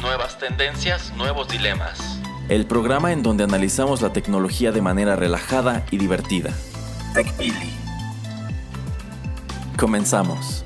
Nuevas tendencias, nuevos dilemas. El programa en donde analizamos la tecnología de manera relajada y divertida. TechPili. Comenzamos.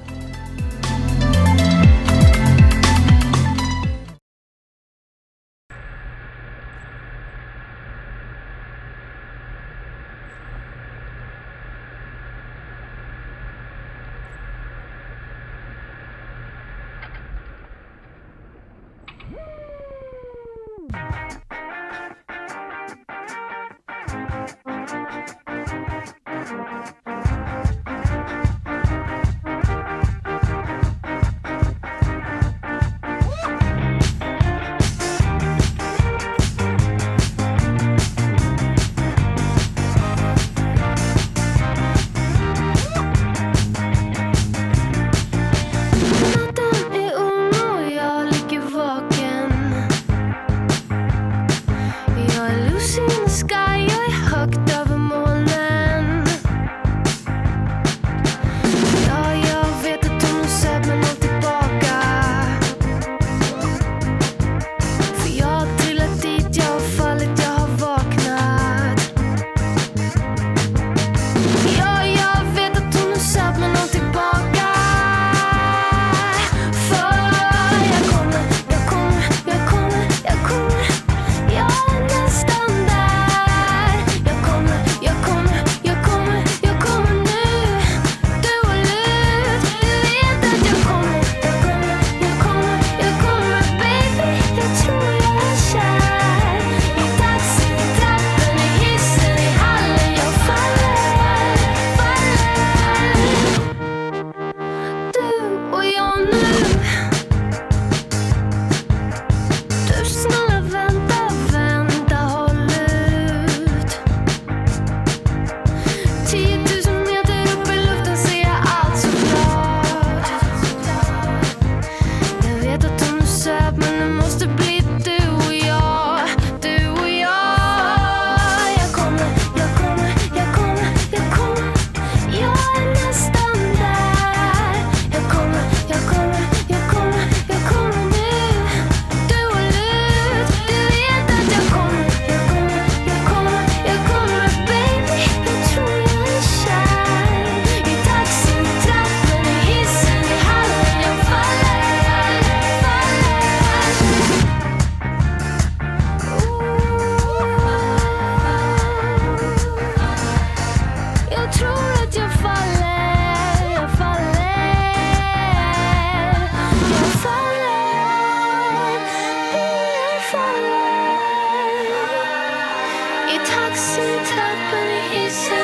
Accidents happen, he said.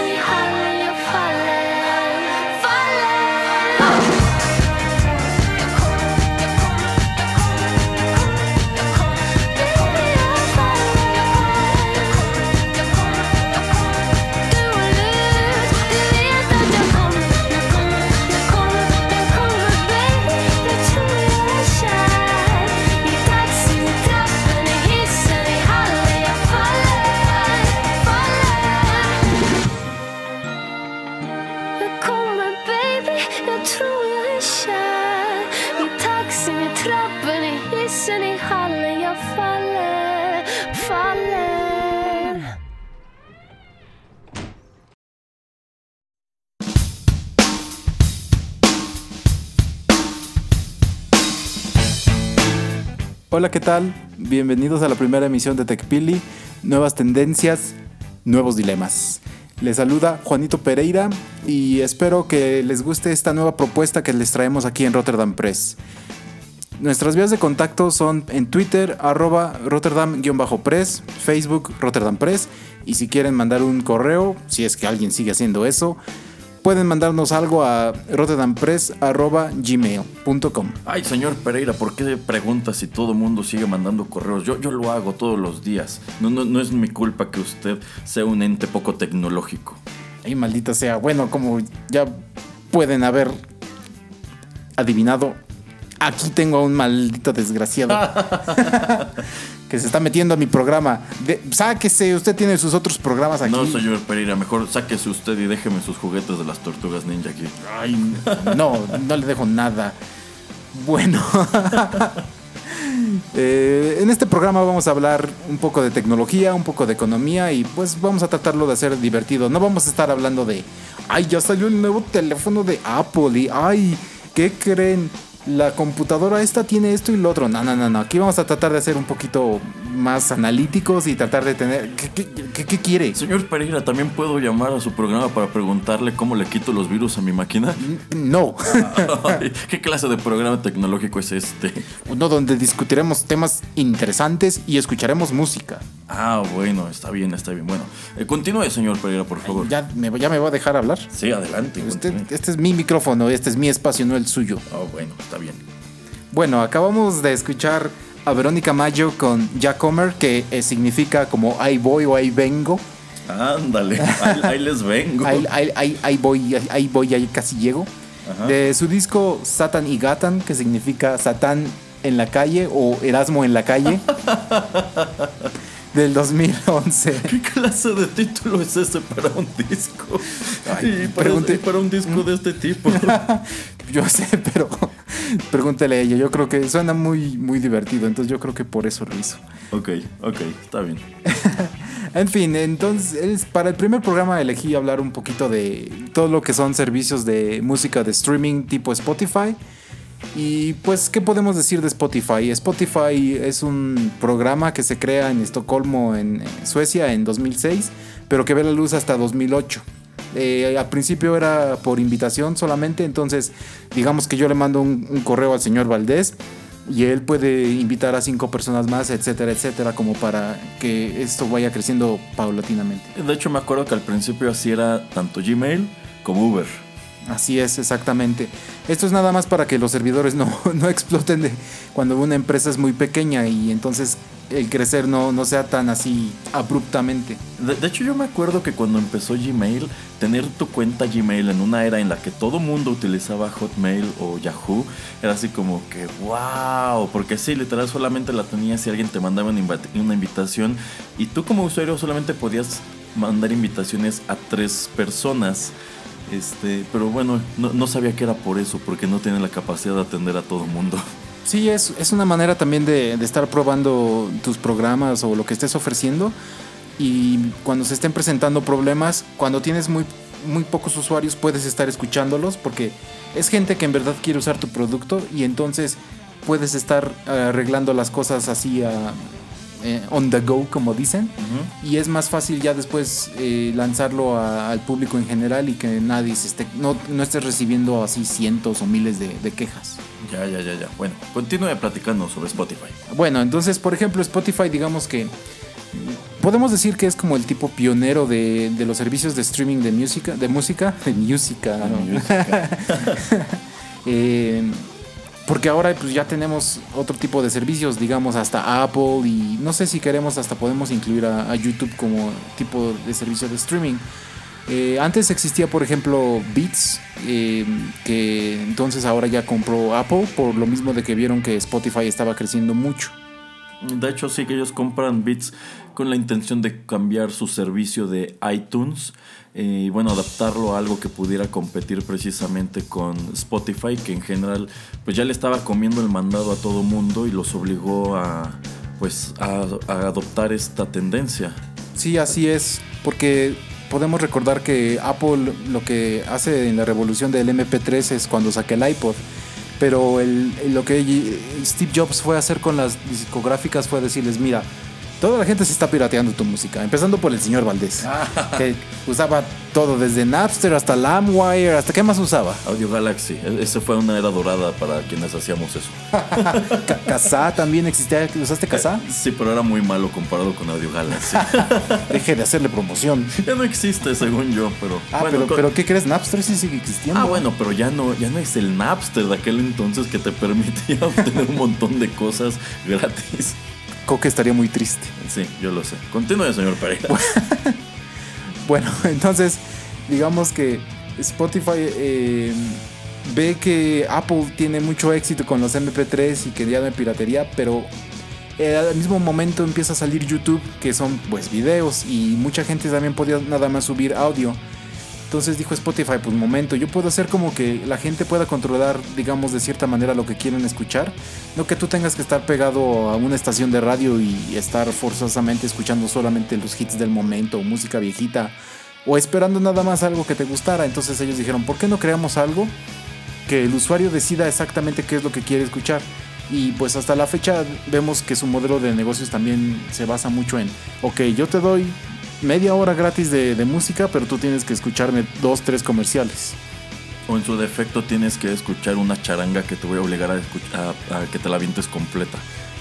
Hola, ¿qué tal? Bienvenidos a la primera emisión de TechPili, nuevas tendencias, nuevos dilemas. Les saluda Juanito Pereira y espero que les guste esta nueva propuesta que les traemos aquí en Rotterdam Press. Nuestras vías de contacto son en Twitter, arroba Rotterdam-Press, Facebook Rotterdam Press, y si quieren mandar un correo, si es que alguien sigue haciendo eso, pueden mandarnos algo a rotterdampress.gmail.com. Ay, señor Pereira, ¿por qué pregunta si todo el mundo sigue mandando correos? Yo, yo lo hago todos los días. No, no, no es mi culpa que usted sea un ente poco tecnológico. Ay, maldita sea. Bueno, como ya pueden haber adivinado, aquí tengo a un maldito desgraciado. que se está metiendo a mi programa. sáquese, usted tiene sus otros programas aquí. No, señor Pereira, mejor sáquese usted y déjeme sus juguetes de las tortugas ninja aquí. Ay, no, no le dejo nada. Bueno. Eh, en este programa vamos a hablar un poco de tecnología, un poco de economía y pues vamos a tratarlo de hacer divertido. No vamos a estar hablando de, ay, ya salió el nuevo teléfono de Apple y, ay, ¿qué creen? La computadora esta tiene esto y lo otro. No, no, no, no. Aquí vamos a tratar de hacer un poquito más analíticos y tratar de tener... ¿Qué, quiere? Señor Pereira, ¿también puedo llamar a su programa para preguntarle cómo le quito los virus a mi máquina? No. ¿Qué clase de programa tecnológico es este? Uno donde discutiremos temas interesantes y escucharemos música. Ah, bueno, está bien, está bien. Bueno, eh, continúe, señor Pereira, por favor. ¿Ya me, ¿Ya me va a dejar hablar? Sí, adelante. este es mi micrófono, este es mi espacio, no el suyo. Oh, bueno, está bien. Bueno, acabamos de escuchar a Verónica Mayo con Jack Homer, que eh, significa como ahí voy o ahí vengo. Ándale, ahí, les vengo. ahí, ahí, voy, ahí voy, ahí casi llego. De su disco Satan y Gatan, que significa Satán en la calle o Erasmo en la calle. del 2011. ¿Qué clase de título es ese para un disco? y, para, para, un disco de este tipo. yo sé, pero pregúntele a ella. Yo creo que suena muy, muy divertido, entonces yo creo que por eso lo hizo. Ok, ok, está bien. en fin, entonces para el primer programa elegí hablar un poquito de todo lo que son servicios de música de streaming tipo Spotify y pues, ¿qué podemos decir de Spotify? Spotify es un programa que se crea en Estocolmo, en Suecia, en 2006, pero que ve la luz hasta 2008. Eh, al principio era por invitación solamente, entonces digamos que yo le mando un, correo al señor Valdés y él puede invitar a cinco personas más, etcétera, etcétera, como para que esto vaya creciendo paulatinamente. De hecho, me acuerdo que al principio así era tanto Gmail como Uber. Así es, exactamente. Esto es nada más para que los servidores no, exploten de cuando una empresa es muy pequeña y entonces el crecer no, no sea tan así abruptamente. De, hecho, yo me acuerdo que cuando empezó Gmail, tener tu cuenta Gmail en una era en la que todo mundo utilizaba Hotmail o Yahoo, era así como que wow, porque sí, literal solamente la tenías si alguien te mandaba una invitación y tú como usuario solamente podías mandar invitaciones a tres personas. Este, pero bueno, no, sabía que era por eso, porque no tienen la capacidad de atender a todo el mundo. Sí, es, es una manera también de, estar probando tus programas o lo que estés ofreciendo. Y cuando se estén presentando problemas, cuando tienes muy, muy pocos usuarios, puedes estar escuchándolos porque es gente que en verdad quiere usar tu producto y entonces puedes estar arreglando las cosas así a, eh, on the go, como dicen. Y es más fácil ya después eh, lanzarlo al público en general y que nadie se esté, no, no estés recibiendo así cientos o miles de, quejas. Ya, ya, ya, ya. Bueno, continúe platicando sobre Spotify. Bueno, entonces, por ejemplo, Spotify, digamos que podemos decir que es como el tipo pionero de, los servicios de streaming de música, de música, de música. eh, porque ahora pues ya tenemos otro tipo de servicios, digamos hasta Apple y no sé si queremos hasta podemos incluir a, YouTube como tipo de servicio de streaming. Eh, antes existía por ejemplo Beats, eh, que entonces ahora ya compró Apple por lo mismo de que vieron que Spotify estaba creciendo mucho. De hecho sí que ellos compran Beats con la intención de cambiar su servicio de iTunes eh, y bueno, adaptarlo a algo que pudiera competir precisamente con Spotify, que en general pues ya le estaba comiendo el mandado a todo mundo y los obligó a pues a, adoptar esta tendencia. Sí, así es, porque podemos recordar que Apple lo que hace en la revolución del MP3 es cuando saque el iPod. Pero lo que Steve Jobs fue a hacer con las discográficas fue decirles, mira, Toda la gente se está pirateando tu música, empezando por el señor Valdés, que usaba todo desde Napster hasta LimeWire, hasta qué más usaba. Audio Galaxy, e-, esa fue una era dorada para quienes hacíamos eso. Kazaa también existía, ¿usaste Kazaa? Sí, pero era muy malo comparado con Audio Galaxy. Deje de hacerle promoción. Ya no existe, según yo, pero. Ah, pero, pero ¿qué crees? Napster sí sigue existiendo. Ah, bueno, pero ya no, ya no es el Napster de aquel entonces que te permitía obtener un montón de cosas gratis. Coque estaría muy triste. Sí, yo lo sé. Continúe, señor Pereira. bueno, entonces, digamos que Spotify eh, ve que Apple tiene mucho éxito con los MP3 y que ya no hay piratería, pero eh, al mismo momento empieza a salir YouTube, que son pues videos, y mucha gente también podía nada más subir audio. Entonces dijo Spotify, pues momento, yo puedo hacer como que la gente pueda controlar, digamos, de cierta manera lo que quieren escuchar. No que tú tengas que estar pegado a una estación de radio y estar forzosamente escuchando solamente los hits del momento o música viejita o esperando nada más algo que te gustara. Entonces ellos dijeron, ¿por qué no creamos algo que el usuario decida exactamente qué es lo que quiere escuchar? Y pues hasta la fecha vemos que su modelo de negocios también se basa mucho en, ok, yo te doy media hora gratis de, música, pero tú tienes que escucharme dos, tres comerciales. O en su defecto tienes que escuchar una charanga que te voy a obligar a, a, que te la vientes completa.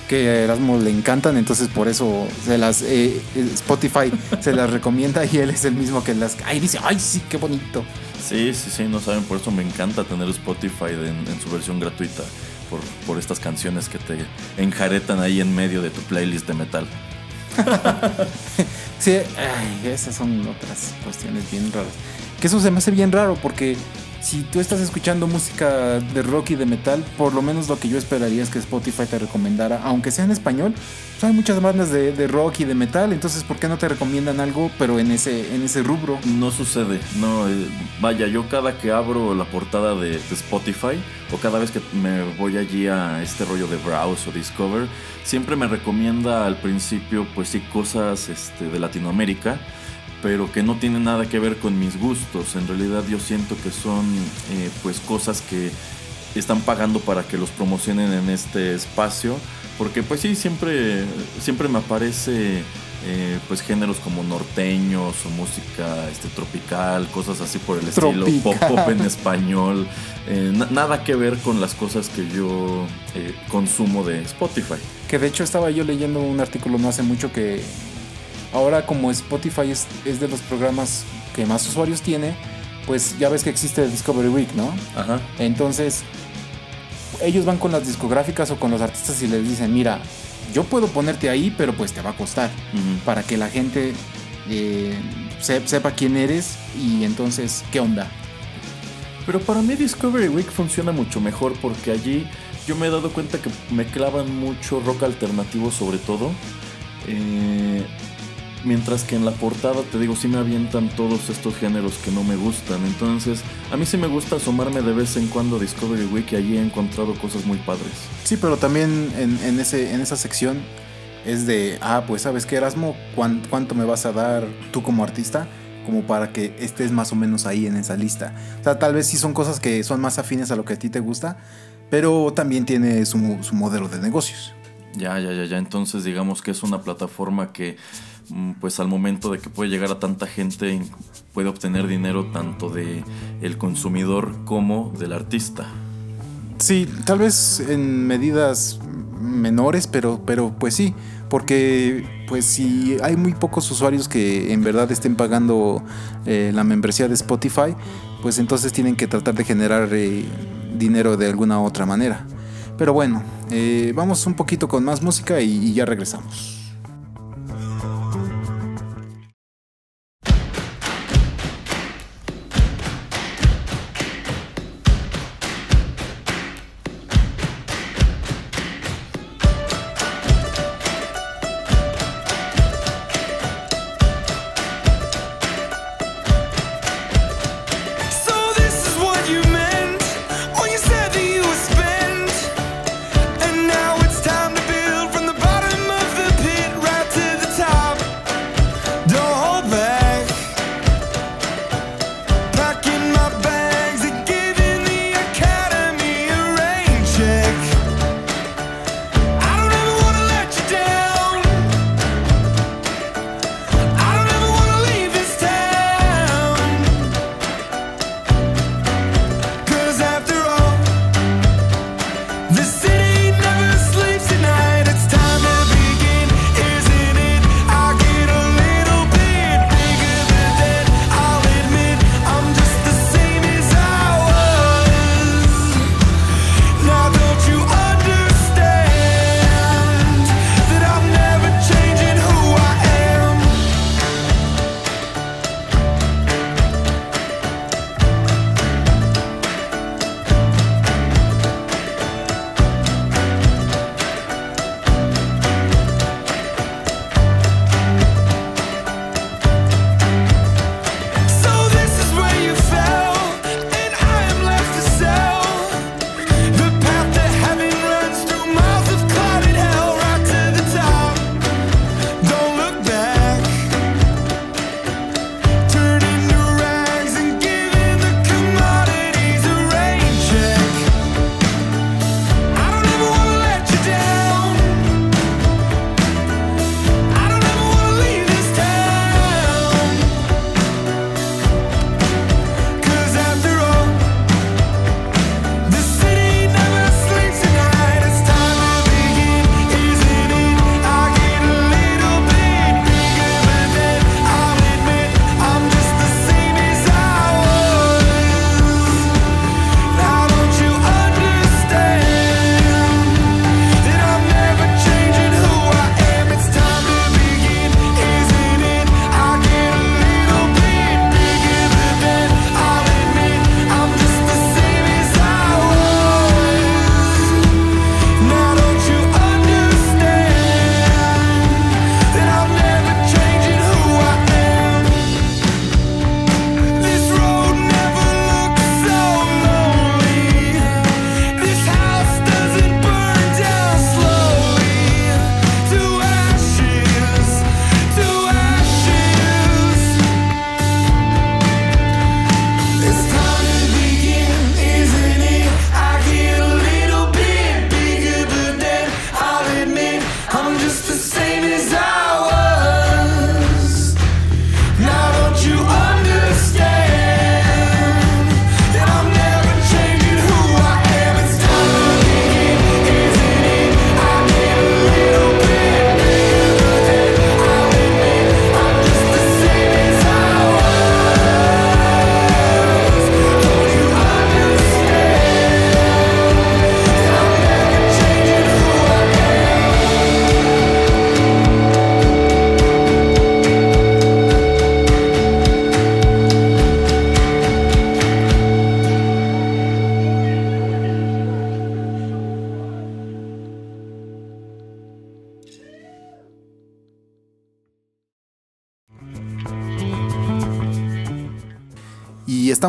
Que a Erasmo le encantan, entonces por eso se las eh, Spotify se las recomienda y él es el mismo que las... Ay, dice, ay, sí, qué bonito. Sí, sí, sí, no saben, por eso me encanta tener Spotify en, su versión gratuita, por, por estas canciones que te enjaretan ahí en medio de tu playlist de metal. sí, esas son otras cuestiones bien raras. Que eso se me hace bien raro porque si tú estás escuchando música de rock y de metal, por lo menos lo que yo esperaría es que Spotify te recomendara, aunque sea en español. Pues hay muchas bandas de, rock y de metal, entonces ¿por qué no te recomiendan algo, pero en ese, en ese rubro? No sucede, no. Eh, vaya, yo cada que abro la portada de, Spotify o cada vez que me voy allí a este rollo de browse o discover, siempre me recomienda al principio, pues sí, cosas este, de Latinoamérica pero que no tiene nada que ver con mis gustos. En realidad yo siento que son eh, pues cosas que están pagando para que los promocionen en este espacio, porque pues sí, siempre, siempre me aparece eh, pues géneros como norteños o música este, tropical, cosas así por el estilo, pop pop en español, eh, nada que ver con las cosas que yo consumo de Spotify. Que de hecho estaba yo leyendo un artículo no hace mucho que Ahora como Spotify es, de los programas que más usuarios tiene, pues ya ves que existe el Discovery Week, ¿no? Ajá. Entonces, ellos van con las discográficas o con los artistas y les dicen, mira, yo puedo ponerte ahí, pero pues te va a costar para que la gente eh, sepa quién eres y entonces, ¿qué onda? Pero para mí Discovery Week funciona mucho mejor porque allí yo me he dado cuenta que me clavan mucho rock alternativo sobre todo. Eh, Mientras que en la portada, te digo, sí me avientan todos estos géneros que no me gustan. Entonces, a mí sí me gusta asomarme de vez en cuando a Discovery Week y allí he encontrado cosas muy padres. Sí, pero también en, ese, en esa sección es de, ah, pues sabes qué, Erasmo, ¿cuánto me vas a dar tú como artista? Como para que estés más o menos ahí en esa lista. O sea, tal vez sí son cosas que son más afines a lo que a ti te gusta, pero también tiene su, su modelo de negocios. Ya, ya, ya, ya. Entonces digamos que es una plataforma que pues al momento de que puede llegar a tanta gente puede obtener dinero tanto de el consumidor como del artista. Sí, tal vez en medidas menores, pero, pero pues sí, porque pues si hay muy pocos usuarios que en verdad estén pagando eh, la membresía de Spotify, pues entonces tienen que tratar de generar eh, dinero de alguna otra manera. Pero bueno, eh, vamos un poquito con más música y ya regresamos.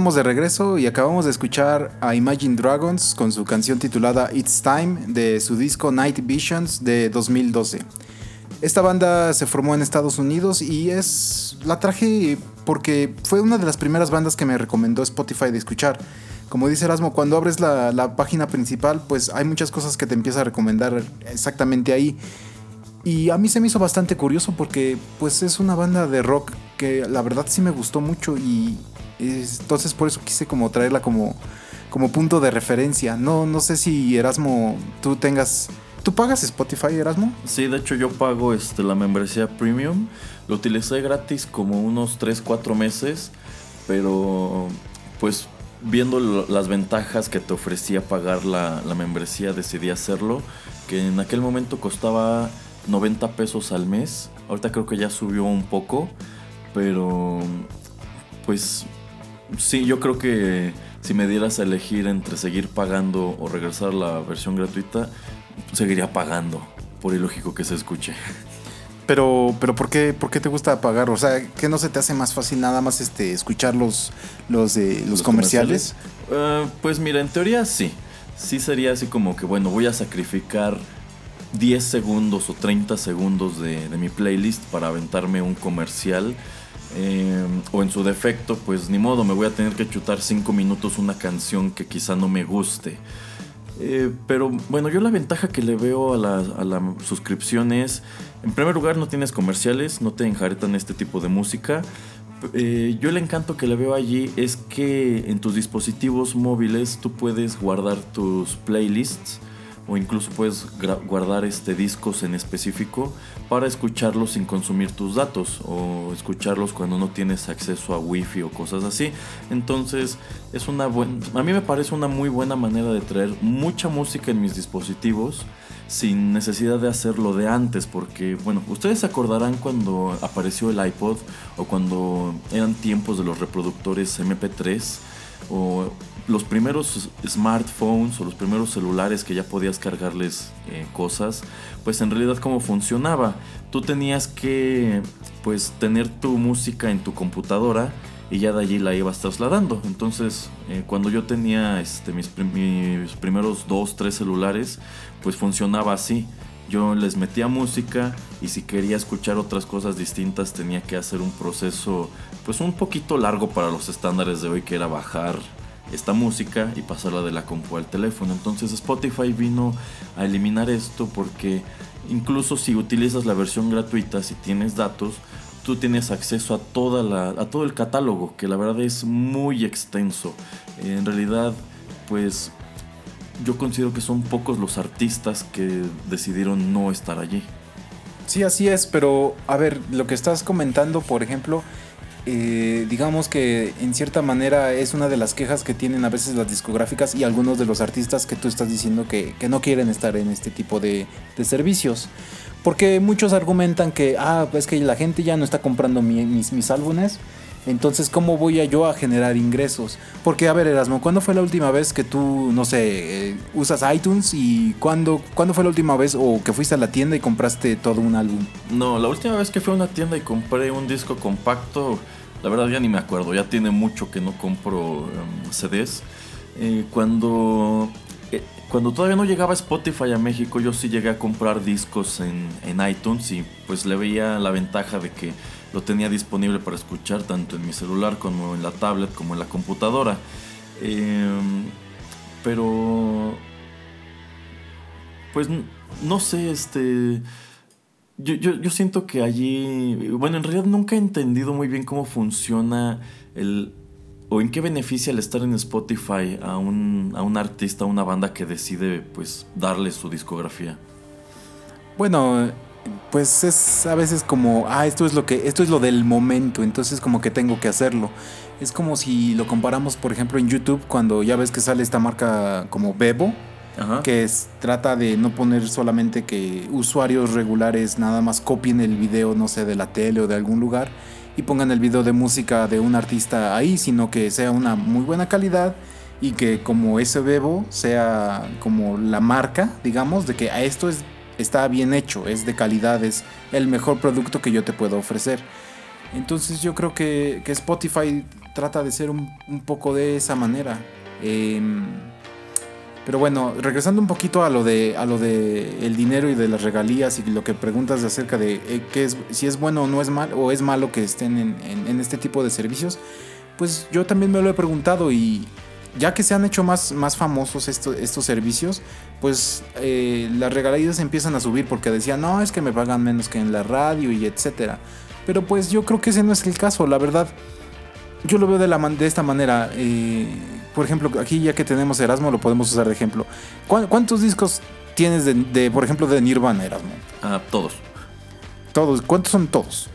Estamos de regreso y acabamos de escuchar a Imagine Dragons con su canción titulada It's Time de su disco Night Visions de 2012. Esta banda se formó en Estados Unidos y es la traje porque fue una de las primeras bandas que me recomendó Spotify de escuchar. Como dice Erasmo, cuando abres la, la página principal, pues hay muchas cosas que te empieza a recomendar exactamente ahí. Y a mí se me hizo bastante curioso porque pues es una banda de rock que la verdad sí me gustó mucho y entonces por eso quise como traerla como, como punto de referencia. No, no sé si Erasmo tú tengas... ¿Tú pagas Spotify, Erasmo? Sí, de hecho yo pago este, la membresía premium. Lo utilicé gratis como unos 3, 4 meses, pero pues viendo las ventajas que te ofrecía pagar la, la membresía decidí hacerlo, que en aquel momento costaba 90 pesos al mes. Ahorita creo que ya subió un poco, pero pues sí, yo creo que si me dieras a elegir entre seguir pagando o regresar la versión gratuita, seguiría pagando, por ilógico que se escuche. Pero, pero ¿por qué, por qué te gusta pagar? O sea, ¿qué no se te hace más fácil nada más este escuchar los, los, los, comerciales? Eh, pues mira, en teoría sí. Sí sería así como que, bueno, voy a sacrificar 10 segundos o 30 segundos de, mi playlist para aventarme un comercial. Eh, o en su defecto, pues ni modo, me voy a tener que chutar 5 minutos una canción que quizá no me guste. Eh, pero bueno, yo la ventaja que le veo a la, a suscripción es, en primer lugar, no tienes comerciales, no te enjaretan este tipo de música. Eh, yo el encanto que le veo allí es que en tus dispositivos móviles tú puedes guardar tus playlists o incluso puedes guardar este discos en específico para escucharlos sin consumir tus datos o escucharlos cuando no tienes acceso a wifi o cosas así. Entonces es una buena a mí me parece una muy buena manera de traer mucha música en mis dispositivos sin necesidad de hacerlo de antes porque bueno ustedes se acordarán cuando apareció el iPod o cuando eran tiempos de los reproductores MP3 o los primeros smartphones o los primeros celulares que ya podías cargarles eh, cosas, pues en realidad cómo funcionaba. Tú tenías que pues tener tu música en tu computadora y ya de allí la ibas trasladando. Entonces, eh, cuando yo tenía este, mis, mis, primeros dos, tres celulares, pues funcionaba así. Yo les metía música y si quería escuchar otras cosas distintas tenía que hacer un proceso pues un poquito largo para los estándares de hoy que era bajar esta música y pasarla de la compu al teléfono. Entonces Spotify vino a eliminar esto porque incluso si utilizas la versión gratuita, si tienes datos, tú tienes acceso a, toda la, a todo el catálogo, que la verdad es muy extenso. En realidad, pues yo considero que son pocos los artistas que decidieron no estar allí. Sí, así es, pero a ver, lo que estás comentando, por ejemplo, eh, digamos que en cierta manera es una de las quejas que tienen a veces las discográficas y algunos de los artistas que tú estás diciendo que, no quieren estar en este tipo de, servicios. Porque muchos argumentan que, ah, es que la gente ya no está comprando mis, mis álbumes. Entonces, ¿cómo voy a yo a generar ingresos? Porque, a ver, Erasmo, ¿cuándo fue la última vez que tú, no sé, eh, usas iTunes y cuándo, cuándo fue la última vez o que fuiste a la tienda y compraste todo un álbum? No, la última vez que fui a una tienda y compré un disco compacto la verdad ya ni me acuerdo, ya tiene mucho que no compro em, CDs. Eh, cuando, eh, cuando todavía no llegaba Spotify a México, yo sí llegué a comprar discos en, iTunes y pues le veía la ventaja de que lo tenía disponible para escuchar tanto en mi celular como en la tablet como en la computadora. Em, pero pues no sé, este yo, yo, yo, siento que allí, bueno, en realidad nunca he entendido muy bien cómo funciona el, o en qué beneficia el estar en Spotify a un, a un artista, a una banda que decide pues darle su discografía. Bueno, pues es a veces como, ah, esto es lo que, esto es lo del momento, entonces como que tengo que hacerlo. Es como si lo comparamos, por ejemplo, en YouTube, cuando ya ves que sale esta marca como Bebo, que trata de no poner solamente que usuarios regulares nada más copien el video, no sé, de la tele o de algún lugar y pongan el video de música de un artista ahí, sino que sea una muy buena calidad y que como ese bebo sea como la marca, digamos, de que a esto es, está bien hecho, es de calidad, es el mejor producto que yo te puedo ofrecer. Entonces yo creo que, que Spotify trata de ser un, un poco de esa manera. Em, pero bueno, regresando un poquito a lo de a lo de el dinero y de las regalías y lo que preguntas acerca de eh, qué es, si es bueno o no es mal o es malo que estén en, en- en este tipo de servicios, pues yo también me lo he preguntado y ya que se han hecho más, más famosos esto- estos servicios, pues eh, las regalías empiezan a subir porque decían, no, es que me pagan menos que en la radio y etcétera. Pero pues yo creo que ese no es el caso, la verdad. Yo lo veo de, la man- de esta manera. eh, por ejemplo, aquí ya que tenemos Erasmo, lo podemos usar de ejemplo. ¿Cuán- ¿Cuántos discos tienes de, de, por ejemplo, de Nirvana, Erasmo? Ah, todos. Todos. ¿Cuántos son todos?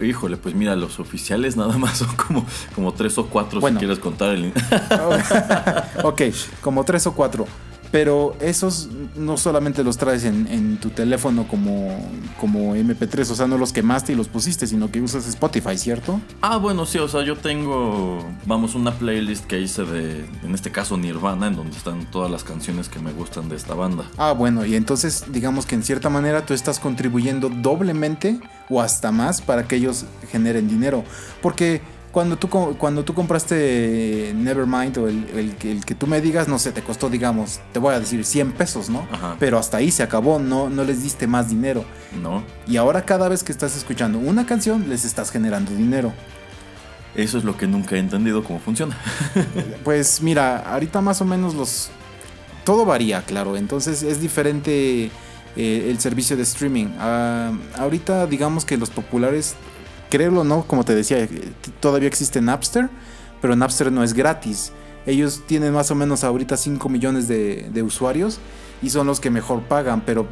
Híjole, pues mira, los oficiales nada más son como, como tres o cuatro Bueno. si quieres contar el... ok, como tres o cuatro. Pero esos no solamente los traes en, en tu teléfono como, como MP3, o sea, no los quemaste y los pusiste, sino que usas Spotify, ¿cierto? Ah, bueno, sí, o sea, yo tengo, vamos, una playlist que hice de, en este caso, Nirvana, en donde están todas las canciones que me gustan de esta banda. Ah, bueno, y entonces digamos que en cierta manera tú estás contribuyendo doblemente o hasta más para que ellos generen dinero. Porque cuando tú, cuando tú compraste Nevermind o el, el que- el que tú me digas, no sé, te costó, digamos, te voy a decir 100 pesos, ¿no? Ajá. Pero hasta ahí se acabó, no, no les diste más dinero. ¿No? Y ahora cada vez que estás escuchando una canción, les estás generando dinero. Eso es lo que nunca he entendido cómo funciona. Pues mira, ahorita más o menos los... Todo varía, claro. Entonces es diferente eh, el servicio de streaming. Ah, ahorita digamos que los populares, créelo no, como te decía, eh, todavía existe Napster, pero Napster no es gratis. Ellos tienen más o menos ahorita 5 millones de, de usuarios y son los que mejor pagan, pero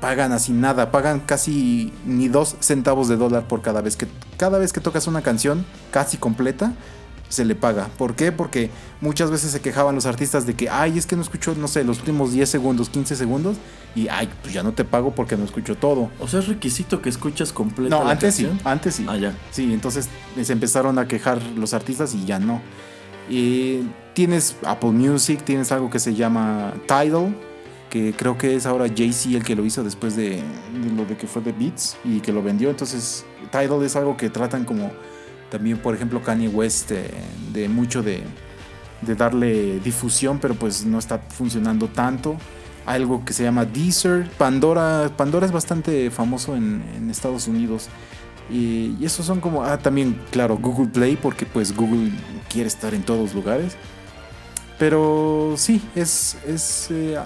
pagan así nada, pagan casi ni dos centavos de dólar por cada vez que cada vez que tocas una canción casi completa se le paga. ¿Por qué? Porque muchas veces se quejaban los artistas de que, ay, es que no escucho, no sé, los últimos 10 segundos, 15 segundos, y, ay, pues ya no te pago porque no escucho todo. O sea, es requisito que escuches completa No, la antes sí, antes sí. Ah, ya. Sí, entonces se empezaron a quejar los artistas y ya no. Y tienes Apple Music, tienes algo que se llama Tidal, que creo que es ahora Jay-Z el que lo hizo después de, de lo de que fue de Beats y que lo vendió. Entonces, Tidal es algo que tratan como también, por ejemplo, Kanye West, eh, de mucho de, darle difusión, pero pues no está funcionando tanto. Algo que se llama Deezer, Pandora. Pandora es bastante famoso en, Estados Unidos. Y, y esos son como, ah, también, claro, Google Play, porque pues Google quiere estar en todos lugares. Pero sí, es, es eh,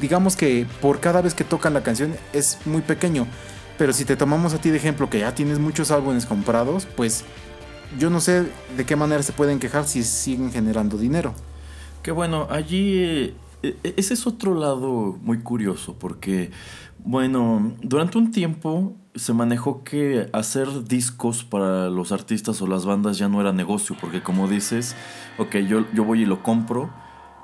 digamos que por cada vez que tocan la canción es muy pequeño. Pero si te tomamos a ti de ejemplo que ya tienes muchos álbumes comprados, pues yo no sé de qué manera se pueden quejar si siguen generando dinero. Que bueno, allí eh, e- ese es otro lado muy curioso porque, bueno, durante un tiempo se manejó que hacer discos para los artistas o las bandas ya no era negocio, porque como dices, ok, yo, yo voy y lo compro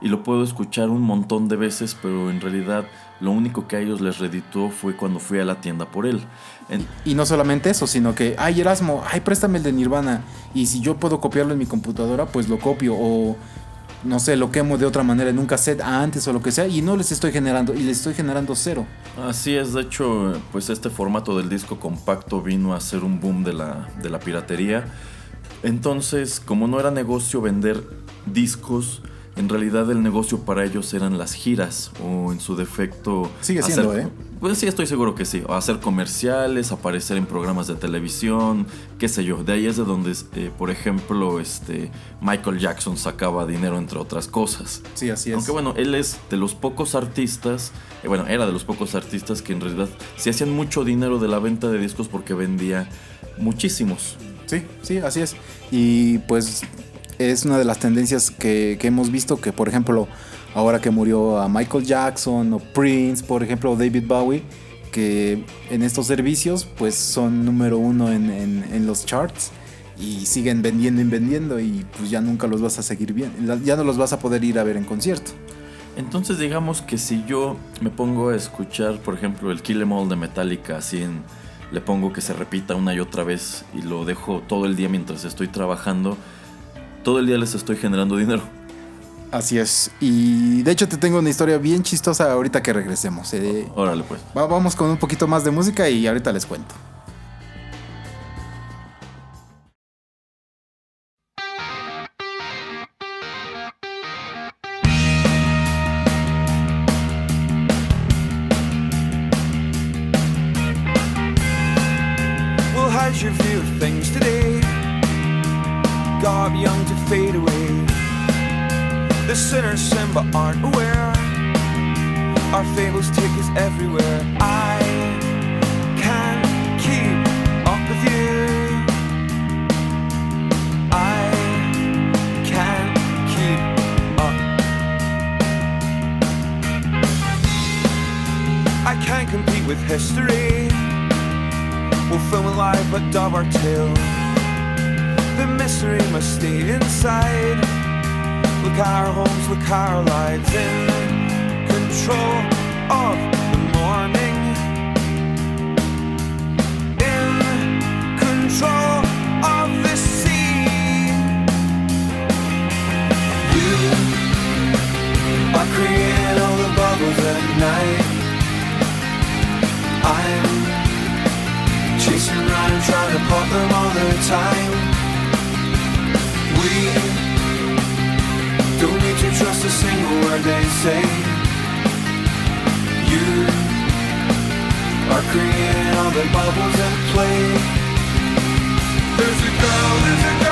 y lo puedo escuchar un montón de veces, pero en realidad lo único que a ellos les redituó fue cuando fui a la tienda por él. En- Y no solamente eso, sino que, ay Erasmo, ay préstame el de Nirvana. Y si yo puedo copiarlo en mi computadora, pues lo copio. O no sé, lo quemo de otra manera en un cassette antes o lo que sea. Y no les estoy generando, y les estoy generando cero. Así es, de hecho, pues este formato del disco compacto vino a ser un boom de la, de la piratería. Entonces, como no era negocio vender discos, en realidad el negocio para ellos eran las giras o en su defecto... Sigue siendo, ¿eh? Pues sí, estoy seguro que sí. Hacer comerciales, aparecer en programas de televisión, qué sé yo. De ahí es de donde, eh, por ejemplo, este Michael Jackson sacaba dinero, entre otras cosas. Sí, así es. Aunque bueno, él es de los pocos artistas, eh, bueno, era de los pocos artistas que en realidad se hacían mucho dinero de la venta de discos porque vendía muchísimos. Sí, sí, así es. Y pues es una de las tendencias que, que hemos visto que, por ejemplo, ahora que murió a Michael Jackson o Prince, por ejemplo, o David Bowie, que en estos servicios pues son número uno en, en- los charts y siguen vendiendo y vendiendo y pues ya nunca los vas a seguir viendo, ya no los vas a poder ir a ver en concierto. Entonces digamos que si yo me pongo a escuchar, por ejemplo, el Kill Em All de Metallica, así en, le pongo que se repita una y otra vez y lo dejo todo el día mientras estoy trabajando, todo el día les estoy generando dinero. Así es. Y de hecho te tengo una historia bien chistosa ahorita que regresemos. eh. Órale pues. Va- vamos con un poquito más de música y ahorita les cuento. Pop them all the time. We don't need to trust a single word they say. You are creating all the bubbles at play. There's a girl, there's a girl,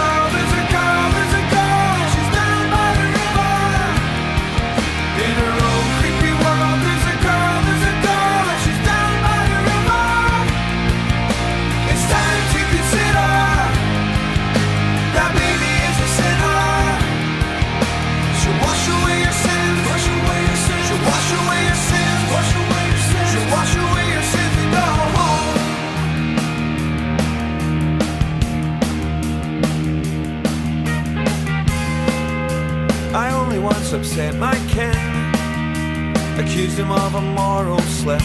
upset my kin, accused him of a moral slip.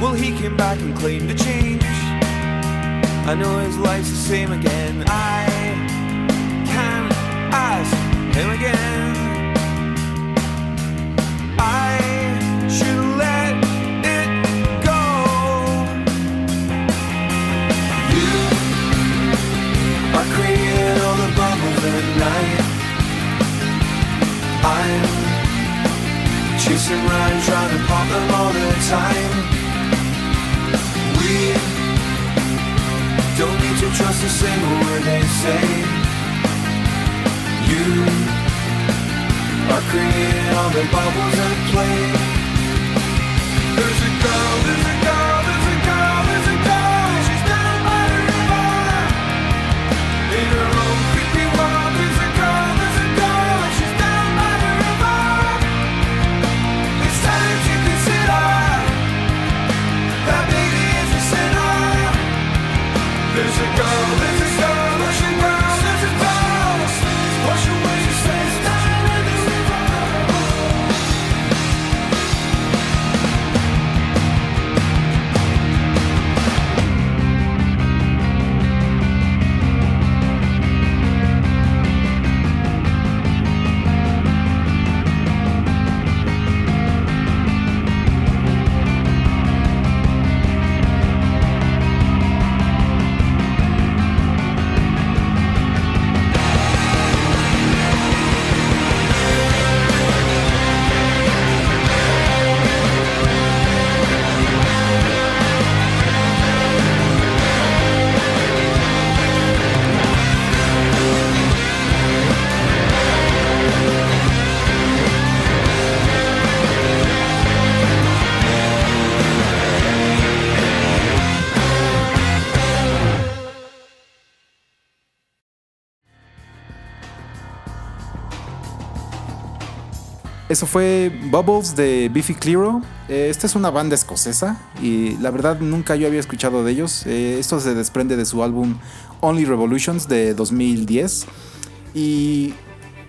Well, he came back and claimed to change. I know his life's the same again. I can't ask him again. Chasing around trying to pop them all the time. We don't need to trust a single word they say. You are creating all the bubbles at play. There's a girl, there's a girl, there's a girl. Eso fue Bubbles de Biffy Clyro. Eh, esta es una banda escocesa y la verdad nunca yo había escuchado de ellos. Eh, esto se desprende de su álbum Only Revolutions de 2010. Y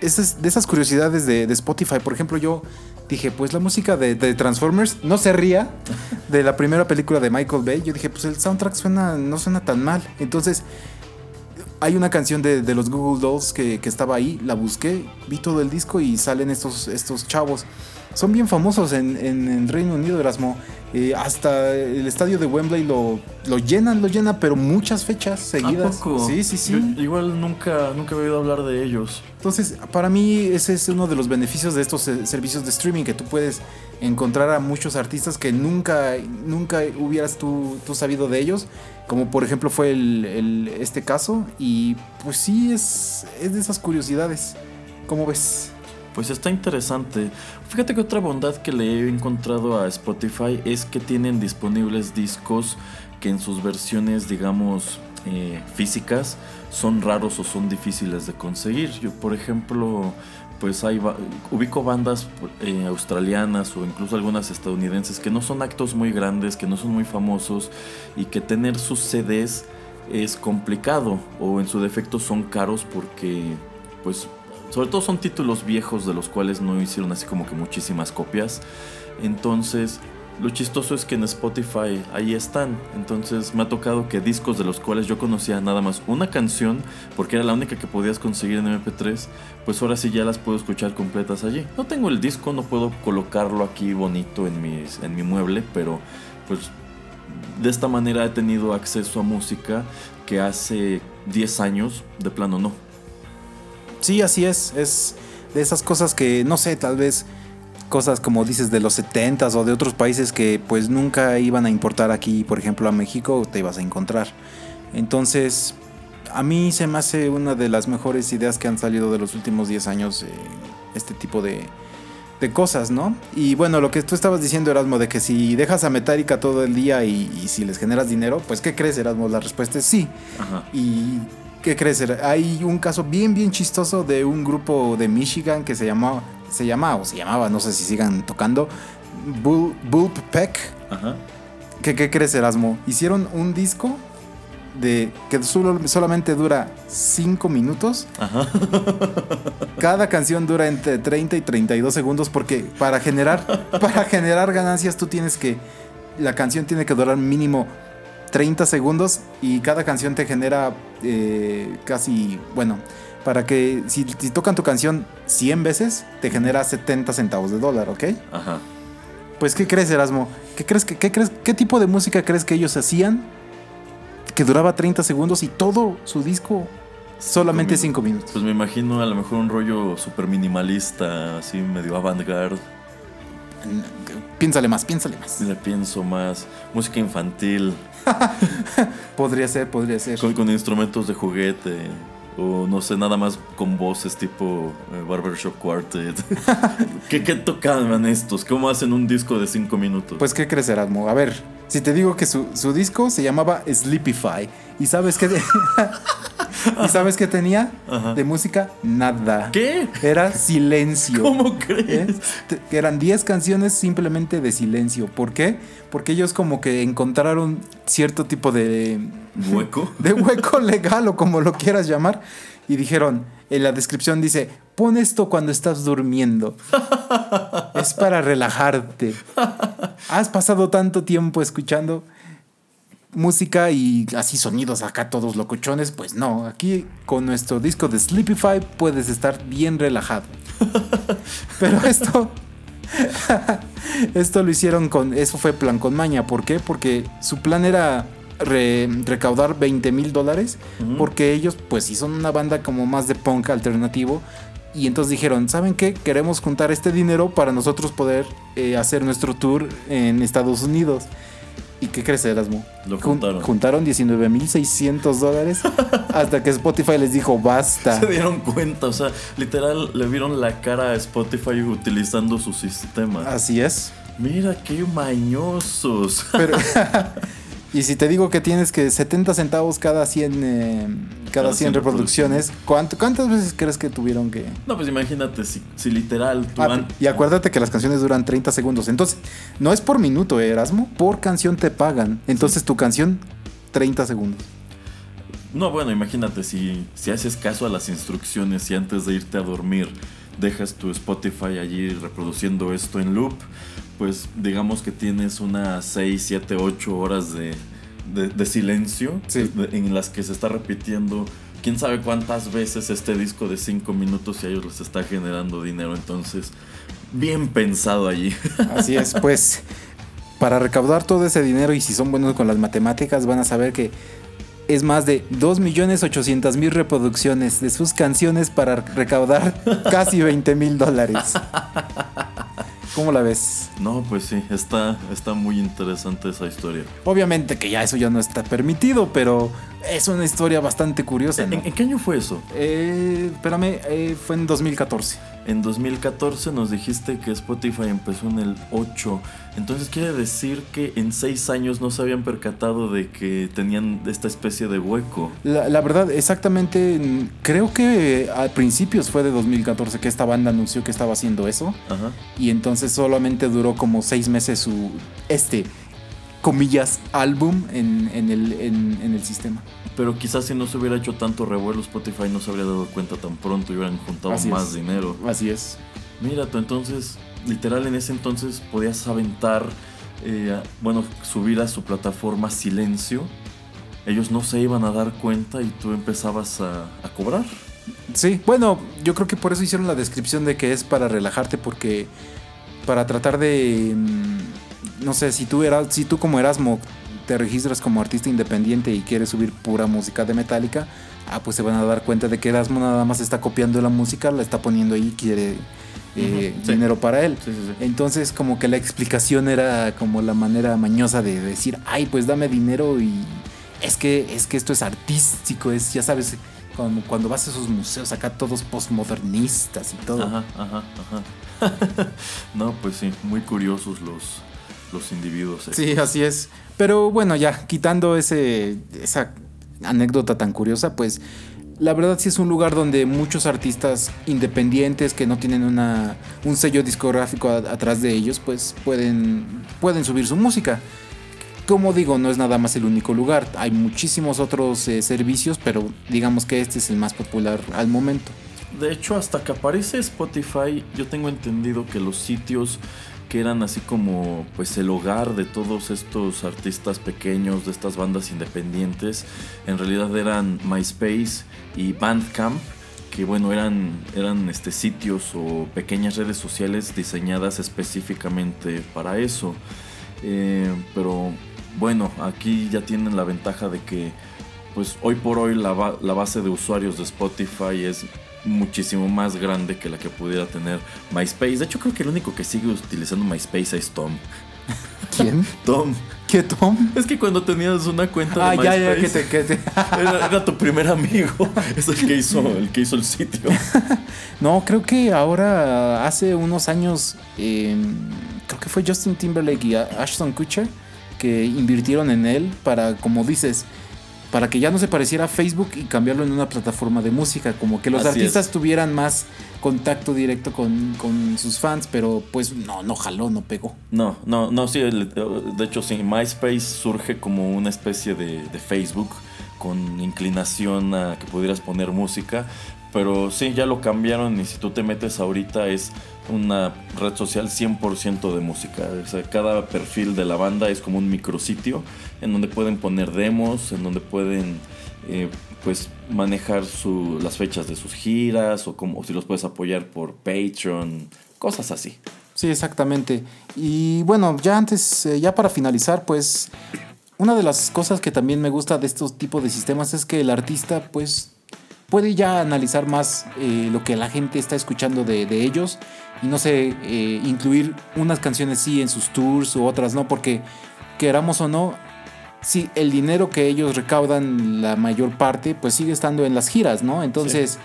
es de esas curiosidades de, de Spotify. Por ejemplo, yo dije, pues la música de, de Transformers no se ría de la primera película de Michael Bay. Yo dije, pues el soundtrack suena, no suena tan mal. Entonces hay una canción de, los Google Dolls que, que estaba ahí, la busqué, vi todo el disco y salen estos, estos chavos. Son bien famosos en, en Reino Unido, Erasmo. Eh, hasta el estadio de Wembley lo, lo llenan, lo llenan, pero muchas fechas seguidas. ¿A poco? Sí, sí, sí. Yo igual nunca, nunca he oído hablar de ellos. Entonces, para mí ese es uno de los beneficios de estos eh, servicios de streaming, que tú puedes encontrar a muchos artistas que nunca, nunca hubieras tú, tú sabido de ellos, como por ejemplo fue el, el- este caso, y pues sí, es, es de esas curiosidades. ¿Cómo ves? Pues está interesante. Fíjate que otra bondad que le he encontrado a Spotify es que tienen disponibles discos que en sus versiones, digamos, eh, físicas son raros o son difíciles de conseguir. Yo, por ejemplo, pues hay ubico bandas eh, australianas o incluso algunas estadounidenses que no son actos muy grandes, que no son muy famosos y que tener sus CDs es complicado o en su defecto son caros porque pues sobre todo son títulos viejos de los cuales no hicieron así como que muchísimas copias. Entonces, lo chistoso es que en Spotify ahí están. Entonces, me ha tocado que discos de los cuales yo conocía nada más una canción, porque era la única que podías conseguir en MP3, pues ahora sí ya las puedo escuchar completas allí. No tengo el disco, no puedo colocarlo aquí bonito en, mis, en mi mueble, pero pues de esta manera he tenido acceso a música que hace 10 años de plano no. Sí, así es. Es de esas cosas que, no sé, tal vez cosas como dices de los 70s o de otros países que pues nunca iban a importar aquí, por ejemplo, a México, te ibas a encontrar. Entonces, a mí se me hace una de las mejores ideas que han salido de los últimos 10 años, eh, este tipo de, de cosas, ¿no? Y bueno, lo que tú estabas diciendo, Erasmo, de que si dejas a Metallica todo el día y, y si les generas dinero, pues ¿qué crees, Erasmo? La respuesta es sí. Ajá. ¿Y qué crees? Hay un caso bien, bien chistoso de un grupo de Michigan que se llamaba, se llama o se llamaba, no sé si sigan tocando, Bull, Bulb Peck. Ajá. ¿Qué, ¿Qué crees, Erasmo? Hicieron un disco de que solo, solamente dura 5 minutos. Ajá. Cada canción dura entre 30 y 32 segundos porque para generar, para generar ganancias tú tienes que... La canción tiene que durar mínimo 30 segundos y cada canción te genera eh, casi, bueno, para que si, si tocan tu canción 100 veces, te genera 70 centavos de dólar, ¿ok? Ajá. Pues, ¿qué crees, Erasmo? ¿Qué crees que, qué crees, qué tipo de música crees que ellos hacían que duraba 30 segundos y todo su disco solamente 5 minutos? Pues me imagino a lo mejor un rollo súper minimalista, así medio avant-garde. Piénsale más, piénsale más. Le pienso más. Música infantil, Podría ser, podría ser. con, con instrumentos de juguete. O no sé, nada más con voces tipo eh, Barbershop Quartet. ¿Qué, ¿Qué tocaban estos? ¿Cómo hacen un disco de 5 minutos? Pues, ¿qué crees, Erasmo? A ver, si te digo que su, su disco se llamaba Sleepify. ¿Y sabes qué? de- ¿Y sabes qué tenía? Ajá. De música, nada. ¿Qué? Era silencio. ¿Cómo ¿Eh? crees? Que eran 10 canciones simplemente de silencio. ¿Por qué? Porque ellos como que encontraron cierto tipo de, ¿Hueco? de hueco legal o como lo quieras llamar. Y dijeron, en la descripción dice, pon esto cuando estás durmiendo. es para relajarte. Has pasado tanto tiempo escuchando música y así sonidos acá todos locochones. Pues no, aquí con nuestro disco de Sleepify puedes estar bien relajado. Pero esto... Esto lo hicieron con. Eso fue plan con maña. ¿Por qué? Porque su plan era re- recaudar 20 mil dólares. Porque ellos, pues, sí son una banda como más de punk alternativo. Y entonces dijeron: ¿Saben qué? Queremos juntar este dinero para nosotros poder eh, hacer nuestro tour en Estados Unidos. ¿Y qué crees, Erasmo? Lo Jun- juntaron. juntaron 19 mil 600 dólares. hasta que Spotify les dijo: Basta. Se dieron cuenta, o sea, literal le vieron la cara a Spotify utilizando su sistema. Así es. Mira qué mañosos. Pero, y si te digo que tienes que 70 centavos cada 100, eh, cada Cada 100 100 reproducciones, ¿cuánto- ¿cuántas veces crees que tuvieron que...? No, pues imagínate si, si literal Ah, an- y acuérdate que las canciones duran 30 segundos. Entonces, no es por minuto, ¿eh, Erasmo. Por canción te pagan. Entonces, tu canción, 30 segundos. No, bueno, imagínate si, si haces caso a las instrucciones y antes de irte a dormir dejas tu Spotify allí reproduciendo esto en loop, pues digamos que tienes unas 6, 7, 8 horas de, de- de silencio Sí. en las que se está repitiendo quién sabe cuántas veces este disco de 5 minutos y a ellos les está generando dinero. Entonces, bien pensado allí. Así es, pues para recaudar todo ese dinero y si son buenos con las matemáticas van a saber que es más de 2.800.000 reproducciones de sus canciones para recaudar casi 20 mil dólares. ¿Cómo la ves? No, pues sí, está, está muy interesante esa historia. Obviamente que ya eso ya no está permitido, pero es una historia bastante curiosa. ¿no? ¿En, en qué año fue eso? Eh, espérame, eh, fue en 2014. En 2014 nos dijiste que Spotify empezó en el 8. Entonces quiere decir que en 6 años no se habían percatado de que tenían esta especie de hueco. La, la verdad, exactamente, mm, creo que a principios fue de 2014 que esta banda anunció que estaba haciendo eso. Ajá. Y entonces solamente duró como seis meses su, este, comillas, álbum en, en el, en, en el sistema. Pero quizás si no se hubiera hecho tanto revuelo, Spotify no se habría dado cuenta tan pronto y hubieran juntado Así más es. dinero. Así es. Mira, tú entonces, literal en ese entonces podías aventar, eh, bueno, subir a su plataforma silencio. Ellos no se iban a dar cuenta y tú empezabas a, a cobrar. Sí, bueno, yo creo que por eso hicieron la descripción de que es para relajarte, porque para tratar de, mm, no sé, si tú eras, si tú como Erasmo te registras como artista independiente y quieres subir pura música de Metallica, ah, pues se van a dar cuenta de que Erasmo nada más está copiando la música, la está poniendo ahí y quiere eh, sí. dinero para él. Sí, sí, sí. Entonces como que la explicación era como la manera mañosa de decir, ay, pues dame dinero y es que, es que esto es artístico, es, ya sabes, como cuando vas a esos museos acá todos postmodernistas y todo. Ajá, ajá, ajá. no, pues sí, muy curiosos los, los individuos. Sí, así es. Pero bueno, ya, quitando ese, esa anécdota tan curiosa, pues la verdad sí es un lugar donde muchos artistas independientes que no tienen una, un sello discográfico a- atrás de ellos, pues pueden, pueden subir su música. Como digo, no es nada más el único lugar. Hay muchísimos otros eh, servicios, pero digamos que este es el más popular al momento. De hecho, hasta que aparece Spotify, yo tengo entendido que los sitios que eran así como pues el hogar de todos estos artistas pequeños, de estas bandas independientes, en realidad eran MySpace y Bandcamp, que bueno, eran, eran este, sitios o pequeñas redes sociales diseñadas específicamente para eso. Eh, pero bueno, aquí ya tienen la ventaja de que pues hoy por hoy la, ba- la base de usuarios de Spotify es muchísimo más grande que la que pudiera tener MySpace. De hecho, creo que el único que sigue utilizando MySpace es Tom. ¿Quién? Tom. ¿Qué Tom? Es que cuando tenías una cuenta de Ah, ya, ya, que MySpace, te, que te- era, era tu primer amigo. Es el que hizo el, que hizo el sitio. No, creo que ahora hace unos años, eh, creo que fue Justin Timberlake y Ashton Kutcher que invirtieron en él para, como dices, para que ya no se pareciera a Facebook y cambiarlo en una plataforma de música, como que los Así artistas es. tuvieran más contacto directo con, con sus fans, pero pues no, no jaló, no pegó. No, no, no, sí, de hecho sí, MySpace surge como una especie de, de Facebook con inclinación a que pudieras poner música, pero sí, ya lo cambiaron y si tú te metes ahorita es una red social 100% de música, o sea, cada perfil de la banda es como un micrositio en donde pueden poner demos, en donde pueden... eh, pues manejar las fechas de sus giras o como si los puedes apoyar por Patreon, cosas así. Sí, exactamente. Y bueno, ya antes, eh, ya para finalizar, pues una de las cosas que también me gusta de estos tipos de sistemas es que el artista, pues, puede ya analizar más eh, lo que la gente está escuchando de, ellos y no sé, incluir unas canciones sí en sus tours u otras no, porque queramos o no, sí, el dinero que ellos recaudan, la mayor parte, pues sigue estando en las giras, ¿no? Entonces,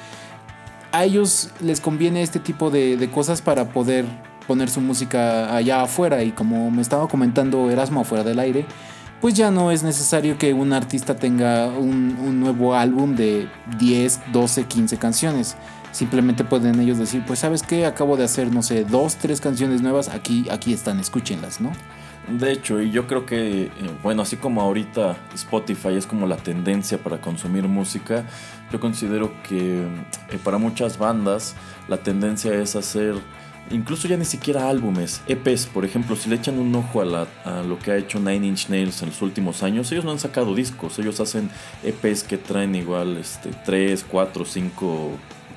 a ellos les conviene este tipo de, de cosas para poder poner su música allá afuera. Y como me estaba comentando Erasmo afuera del aire, pues ya no es necesario que un artista tenga un, un nuevo álbum de 10, 12, 15 canciones. Simplemente pueden ellos decir, pues sabes qué, acabo de hacer, no sé, dos, tres canciones nuevas, aquí, aquí están, escúchenlas, ¿no? De hecho, y yo creo que, eh, bueno, así como ahorita Spotify es como la tendencia para consumir música, yo considero que eh, para muchas bandas la tendencia es hacer incluso ya ni siquiera álbumes, EPs, por ejemplo, si le echan un ojo a, la- a lo que ha hecho Nine Inch Nails en los últimos años, ellos no han sacado discos, ellos hacen EPs que traen igual este, 3, 4, 5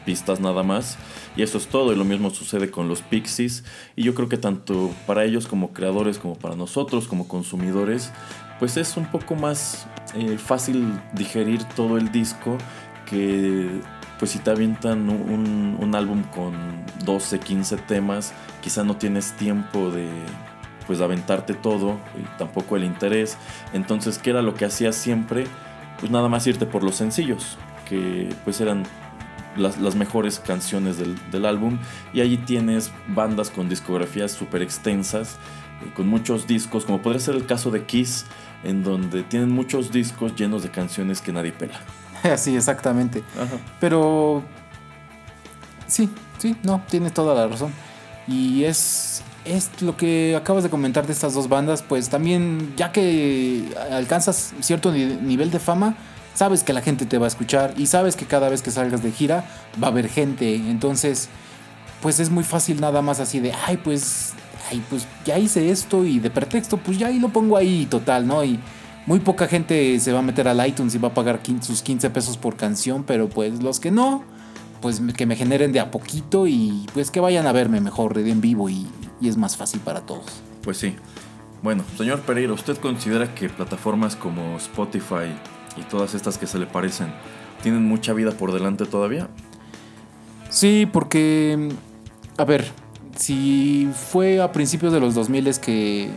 pistas nada más. Y eso es todo, y lo mismo sucede con los Pixies. Y yo creo que tanto para ellos como creadores, como para nosotros como consumidores, pues es un poco más eh, fácil digerir todo el disco que pues si te avientan un, un álbum con 12, 15 temas, quizá no tienes tiempo de pues aventarte todo y tampoco el interés. Entonces, ¿qué era lo que hacías siempre? Pues nada más irte por los sencillos, que pues eran las, las mejores canciones del, del álbum. Y allí tienes bandas con discografías súper extensas, eh, con muchos discos, como podría ser el caso de Kiss, en donde tienen muchos discos llenos de canciones que nadie pela. Sí, exactamente. Ajá. Pero sí, sí, no, tienes toda la razón. Y es, es lo que acabas de comentar de estas dos bandas, pues también ya que alcanzas cierto ni- nivel de fama, sabes que la gente te va a escuchar y sabes que cada vez que salgas de gira va a haber gente. Entonces, pues es muy fácil nada más así de, ay, pues, ay, pues ya hice esto y de pretexto, pues ya ahí lo pongo ahí total, ¿no? Y muy poca gente se va a meter al iTunes y va a pagar sus 15 pesos por canción, pero pues los que no, pues que me generen de a poquito y pues que vayan a verme mejor en vivo y, y es más fácil para todos. Pues sí. Bueno, señor Pereira, ¿usted considera que plataformas como Spotify y todas estas que se le parecen tienen mucha vida por delante todavía? Sí, porque, a ver, si fue a principios de los 2000 es que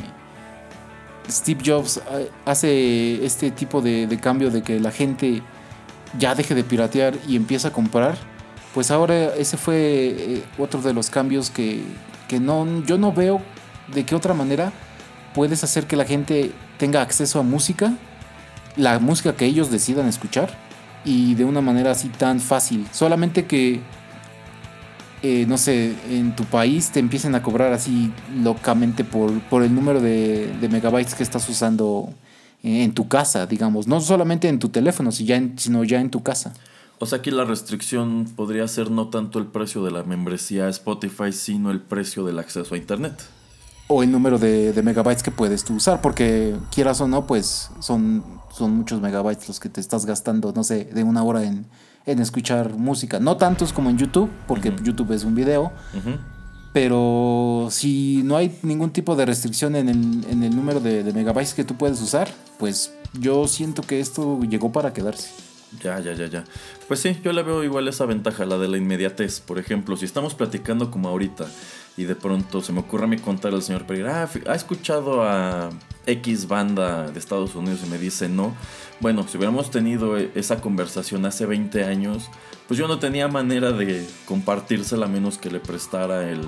Steve Jobs hace este tipo de, de cambio de que la gente ya deje de piratear y empieza a comprar, pues ahora ese fue eh, otro de los cambios que, que no, yo no veo de qué otra manera puedes hacer que la gente tenga acceso a música, la música que ellos decidan escuchar y de una manera así tan fácil. Solamente que, eh, no sé, en tu país te empiecen a cobrar así locamente por, por el número de, de megabytes que estás usando en tu casa, digamos. No solamente en tu teléfono, sino ya en tu casa. O sea, aquí la restricción podría ser no tanto el precio de la membresía a Spotify, sino el precio del acceso a Internet. O el número de, de megabytes que puedes tú usar, porque quieras o no, pues son, son muchos megabytes los que te estás gastando, no sé, de una hora en, en escuchar música. No tantos como en YouTube, porque. YouTube es un video, pero si no hay ningún tipo de restricción en el, en el número de, de megabytes que tú puedes usar, pues yo siento que esto llegó para quedarse. Ya, ya, ya, ya. Pues sí, yo le veo igual esa ventaja, la de la inmediatez. Por ejemplo, si estamos platicando como ahorita y de pronto se me ocurre a mí contar al señor Pereira, ah, ¿ha escuchado a X banda de Estados Unidos? Y me dice no. Bueno, si hubiéramos tenido e- esa conversación hace 20 años, pues yo no tenía manera de compartírsela a menos que le prestara el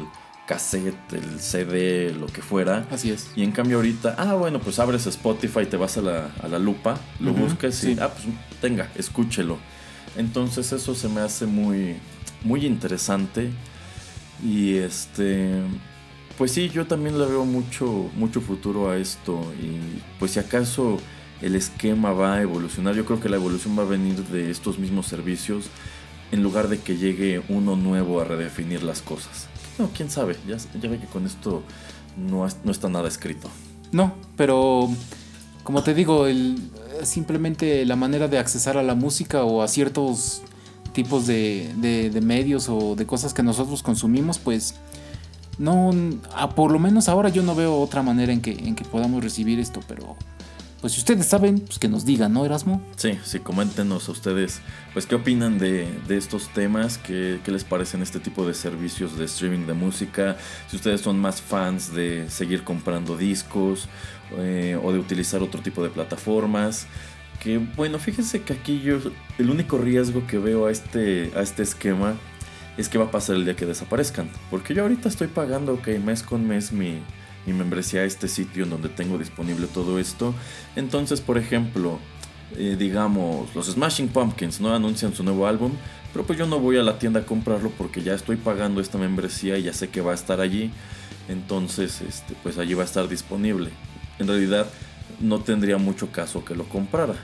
cassette, el CD, lo que fuera. Así es. Y en cambio ahorita, ah, bueno, pues abres Spotify, te vas a la, a la lupa, lo Ujú, buscas y, sí. ah, pues tenga, escúchelo. Entonces eso se me hace muy, muy interesante. Y este, pues sí, yo también le veo mucho, mucho futuro a esto. Y pues si acaso el esquema va a evolucionar, yo creo que la evolución va a venir de estos mismos servicios en lugar de que llegue uno nuevo a redefinir las cosas. No, quién sabe, ya, ve que con esto no, no está nada escrito. No, pero como te digo, el, simplemente la manera de accesar a la música o a ciertos tipos de- de medios o de cosas que nosotros consumimos, pues no, a- por lo menos ahora yo no veo otra manera en que, en que podamos recibir esto, pero pues si ustedes saben, pues que nos digan, ¿no, Erasmo? Sí, sí, coméntenos a ustedes, pues qué opinan de, de estos temas, ¿Qué, qué les parecen este tipo de servicios de streaming de música, si ustedes son más fans de seguir comprando discos eh, o de utilizar otro tipo de plataformas. Que bueno, fíjense que aquí yo el único riesgo que veo a este, a este esquema es que va a pasar el día que desaparezcan. Porque yo ahorita estoy pagando, ok, mes con mes mi, mi membresía a este sitio en donde tengo disponible todo esto. Entonces, por ejemplo, eh, digamos, los Smashing Pumpkins no anuncian su nuevo álbum, pero pues yo no voy a la tienda a comprarlo porque ya estoy pagando esta membresía y ya sé que va a estar allí. Entonces, este, pues allí va a estar disponible. En realidad, no tendría mucho caso que lo comprara.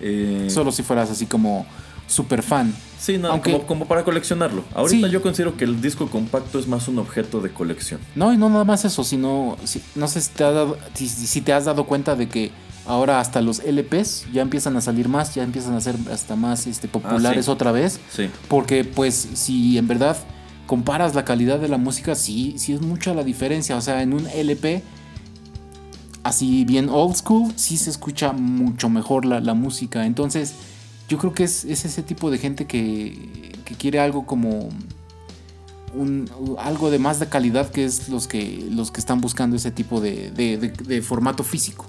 Eh, Solo si fueras así como super fan. Sí, no, Aunque- como, como para coleccionarlo. Ahorita Sí. yo considero que el disco compacto es más un objeto de colección. No, y no nada más eso, sino, si- no sé si te, has dado, si, te has dado cuenta de que ahora hasta los LPs ya empiezan a salir más, ya empiezan a ser hasta más este, populares sí. otra vez. Sí. Porque pues si en verdad comparas la calidad de la música, sí, sí es mucha la diferencia. O sea, en un LP, así bien old school, sí se escucha mucho mejor la, la música. Entonces, yo creo que es, es ese tipo de gente que, quiere algo como algo de más de calidad que es los que, los que están buscando ese tipo de, formato físico.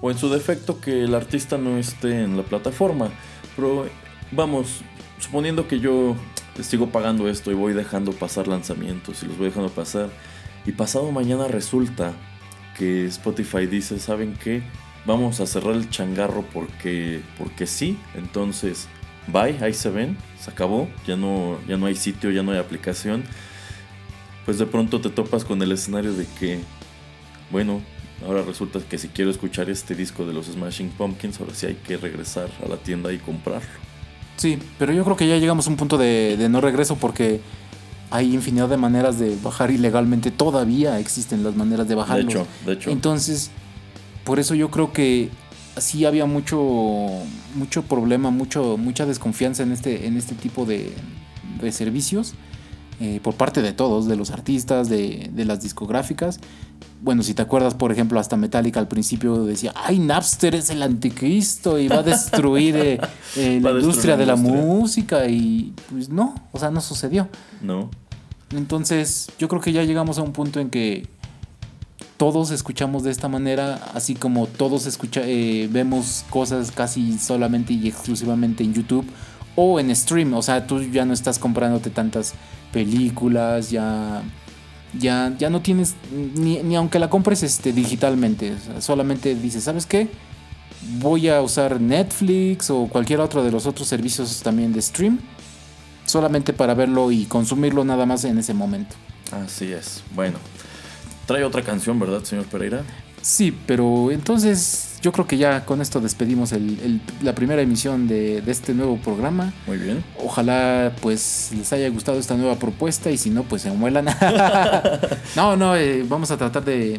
O en su defecto que el artista no esté en la plataforma. Pero vamos, suponiendo que yo sigo pagando esto y voy dejando pasar lanzamientos y los voy dejando pasar. Y pasado mañana resulta que Spotify dice, ¿saben qué? Vamos a cerrar el changarro porque, porque sí. Entonces, bye, ahí se ven, se acabó, ya no, ya no hay sitio, ya no hay aplicación. Pues de pronto te topas con el escenario de que, bueno, ahora resulta que si quiero escuchar este disco de los Smashing Pumpkins, ahora sí hay que regresar a la tienda y comprarlo. Sí, pero yo creo que ya llegamos a un punto de, de no regreso porque hay infinidad de maneras de bajar ilegalmente. Todavía existen las maneras de De bajarlo. hecho, de hecho. Entonces, por eso yo creo que sí había mucho, mucho problema, mucho, mucha desconfianza en este, en este tipo de, de servicios. eh, por parte de todos, de los artistas, de, de las discográficas. Bueno, si te acuerdas, por ejemplo, hasta Metallica al principio decía, ay, Napster es el anticristo y va a destruir eh, eh, Va la a destruir industria la de la música y pues no, o sea, no sucedió. ¿No? Entonces, yo creo que ya llegamos a un punto en que todos escuchamos de esta manera, así como todos escucha, eh, vemos cosas casi solamente y exclusivamente en YouTube o en stream. O sea, tú ya no estás comprándote tantas películas, ya, ya, ya no tienes, ni, ni aunque la compres este, digitalmente, solamente dices, ¿sabes qué? Voy a usar Netflix o cualquier otro de los otros servicios también de stream, solamente para verlo y consumirlo nada más en ese momento. Así es. Bueno. Trae otra canción, ¿verdad, señor Pereira? Sí, pero entonces yo creo que ya con esto despedimos el- el- la primera emisión de, de este nuevo programa. Muy bien. Ojalá pues les haya gustado esta nueva propuesta y si no pues se muelan. no, no, eh, vamos a tratar de...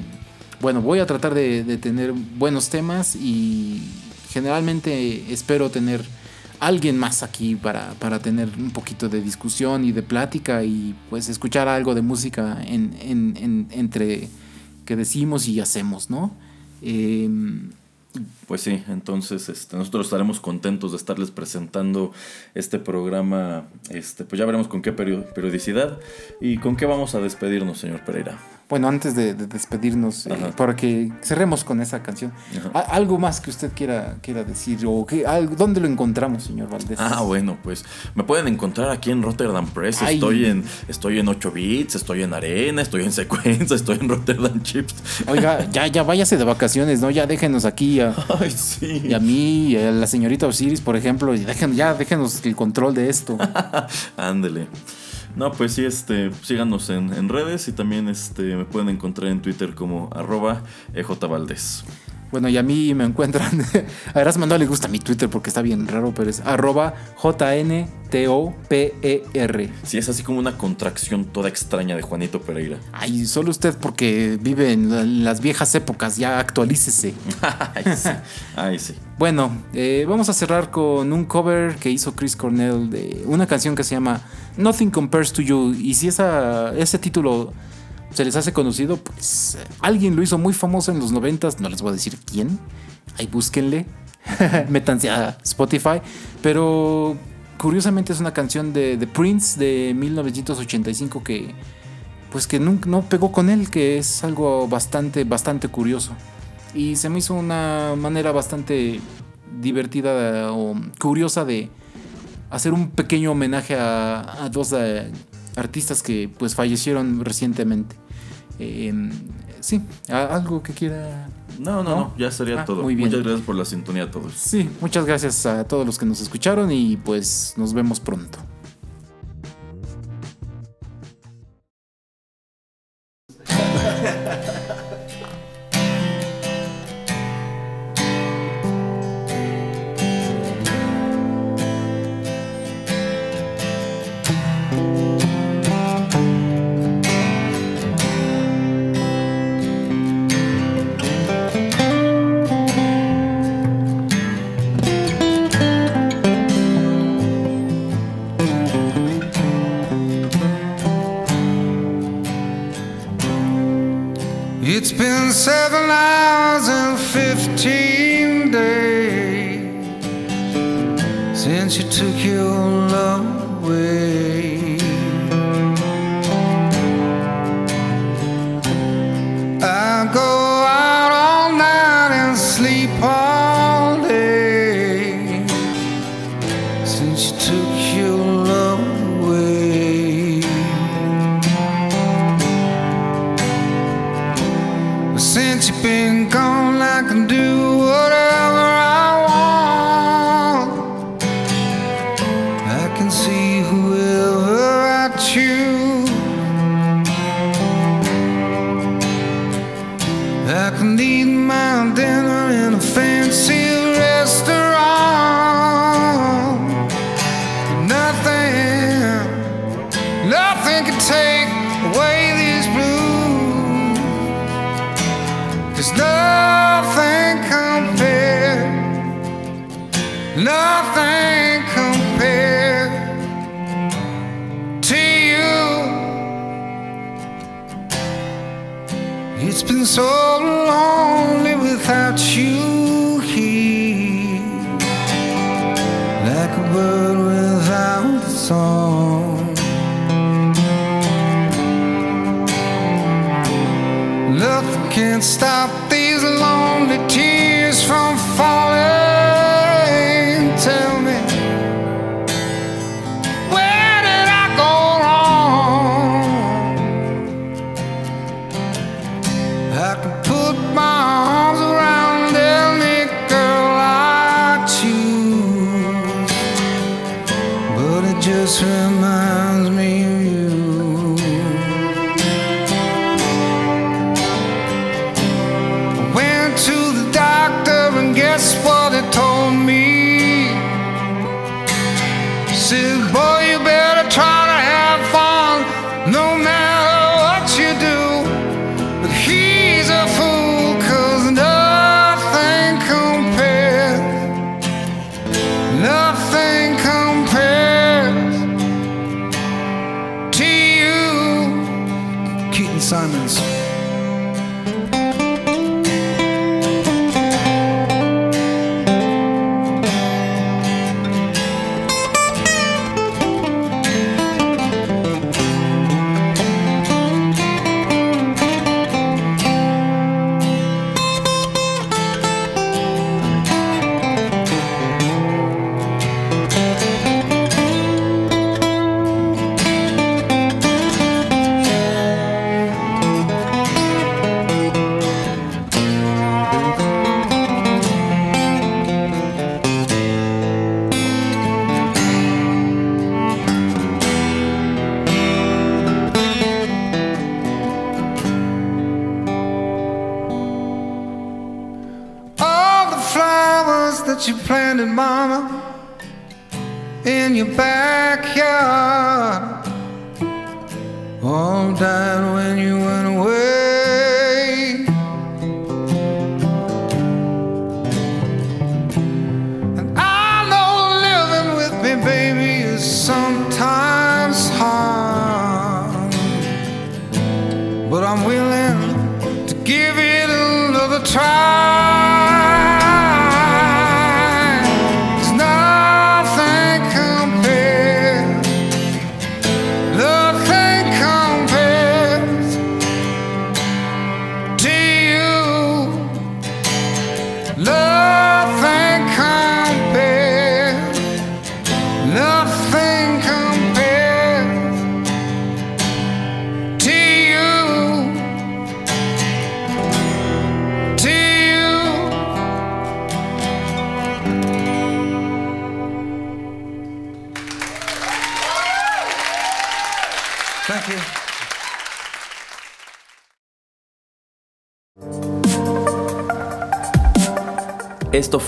Bueno, voy a tratar de, de tener buenos temas y generalmente espero tener alguien más aquí para, para tener un poquito de discusión y de plática y pues escuchar algo de música en, en- en- entre que decimos y hacemos, ¿no? Em, Pues sí, entonces este, nosotros estaremos contentos de estarles presentando este programa. Este, pues ya veremos con qué perio- periodicidad y con qué vamos a despedirnos, señor Pereira. Bueno, antes de, de despedirnos, eh, para que cerremos con esa canción, Ajá. ¿a- ¿algo más que usted quiera, quiera decir? ¿O que, al- dónde lo encontramos, señor Valdés? Ah, bueno, pues me pueden encontrar aquí en Rotterdam Press. Ay. Estoy en estoy en 8 bits, estoy en Arena, estoy en Secuencia, estoy en Rotterdam Chips. Oiga, ya, ya váyase de vacaciones, ¿no? Ya déjenos aquí a, Ay, sí. y a mí, y a la señorita Osiris, por ejemplo, y dejen, ya déjenos el control de esto. Ándele. No, pues sí, este, síganos en, en redes y también este, me pueden encontrar en Twitter como arroba ejvaldez. Bueno, y a mí me encuentran. A Erasmo no le gusta mi Twitter porque está bien raro, pero es arroba J-N-T-O-P-E-R. Sí, es así como una contracción toda extraña de Juanito Pereira. Ay, solo usted porque vive en, la- en las viejas épocas, ya actualícese. Ay, sí. Ay, sí. Bueno, eh, vamos a cerrar con un cover que hizo Chris Cornell de una canción que se llama Nothing Compares to You. Y si esa, ese título se les hace conocido, pues eh, alguien lo hizo muy famoso en los noventas, no les voy a decir quién. Ahí búsquenle, métanse a Spotify. Pero curiosamente es una canción de, de Prince de 1985 que pues que nunca, no pegó con él, que es algo bastante, bastante curioso. Y se me hizo una manera bastante divertida o curiosa de hacer un pequeño homenaje a, a dos eh, artistas que pues fallecieron recientemente. Eh, sí, ¿a- algo que quiera. No, no, ¿No? no, ya sería Ah, todo. muy bien. Muchas gracias por la sintonía a todos. Sí, muchas gracias a todos los que nos escucharon y pues nos vemos pronto. It's been seven hours and fifteen days since you took your love away.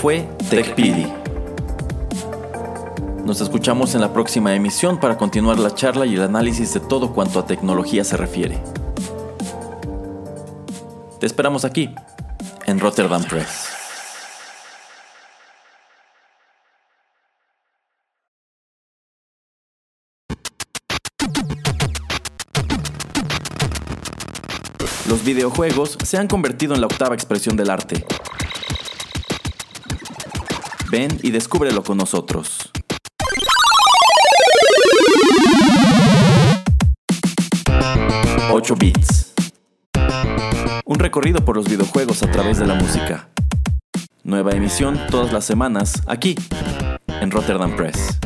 fue TechPidi. Nos escuchamos en la próxima emisión para continuar la charla y el análisis de todo cuanto a tecnología se refiere. Te esperamos aquí, en Rotterdam Press. Los videojuegos se han convertido en la octava expresión del arte Ven y descúbrelo con nosotros. ...8 bits. Un recorrido por los videojuegos a través de la música. Nueva emisión todas las semanas aquí, en Rotterdam Press.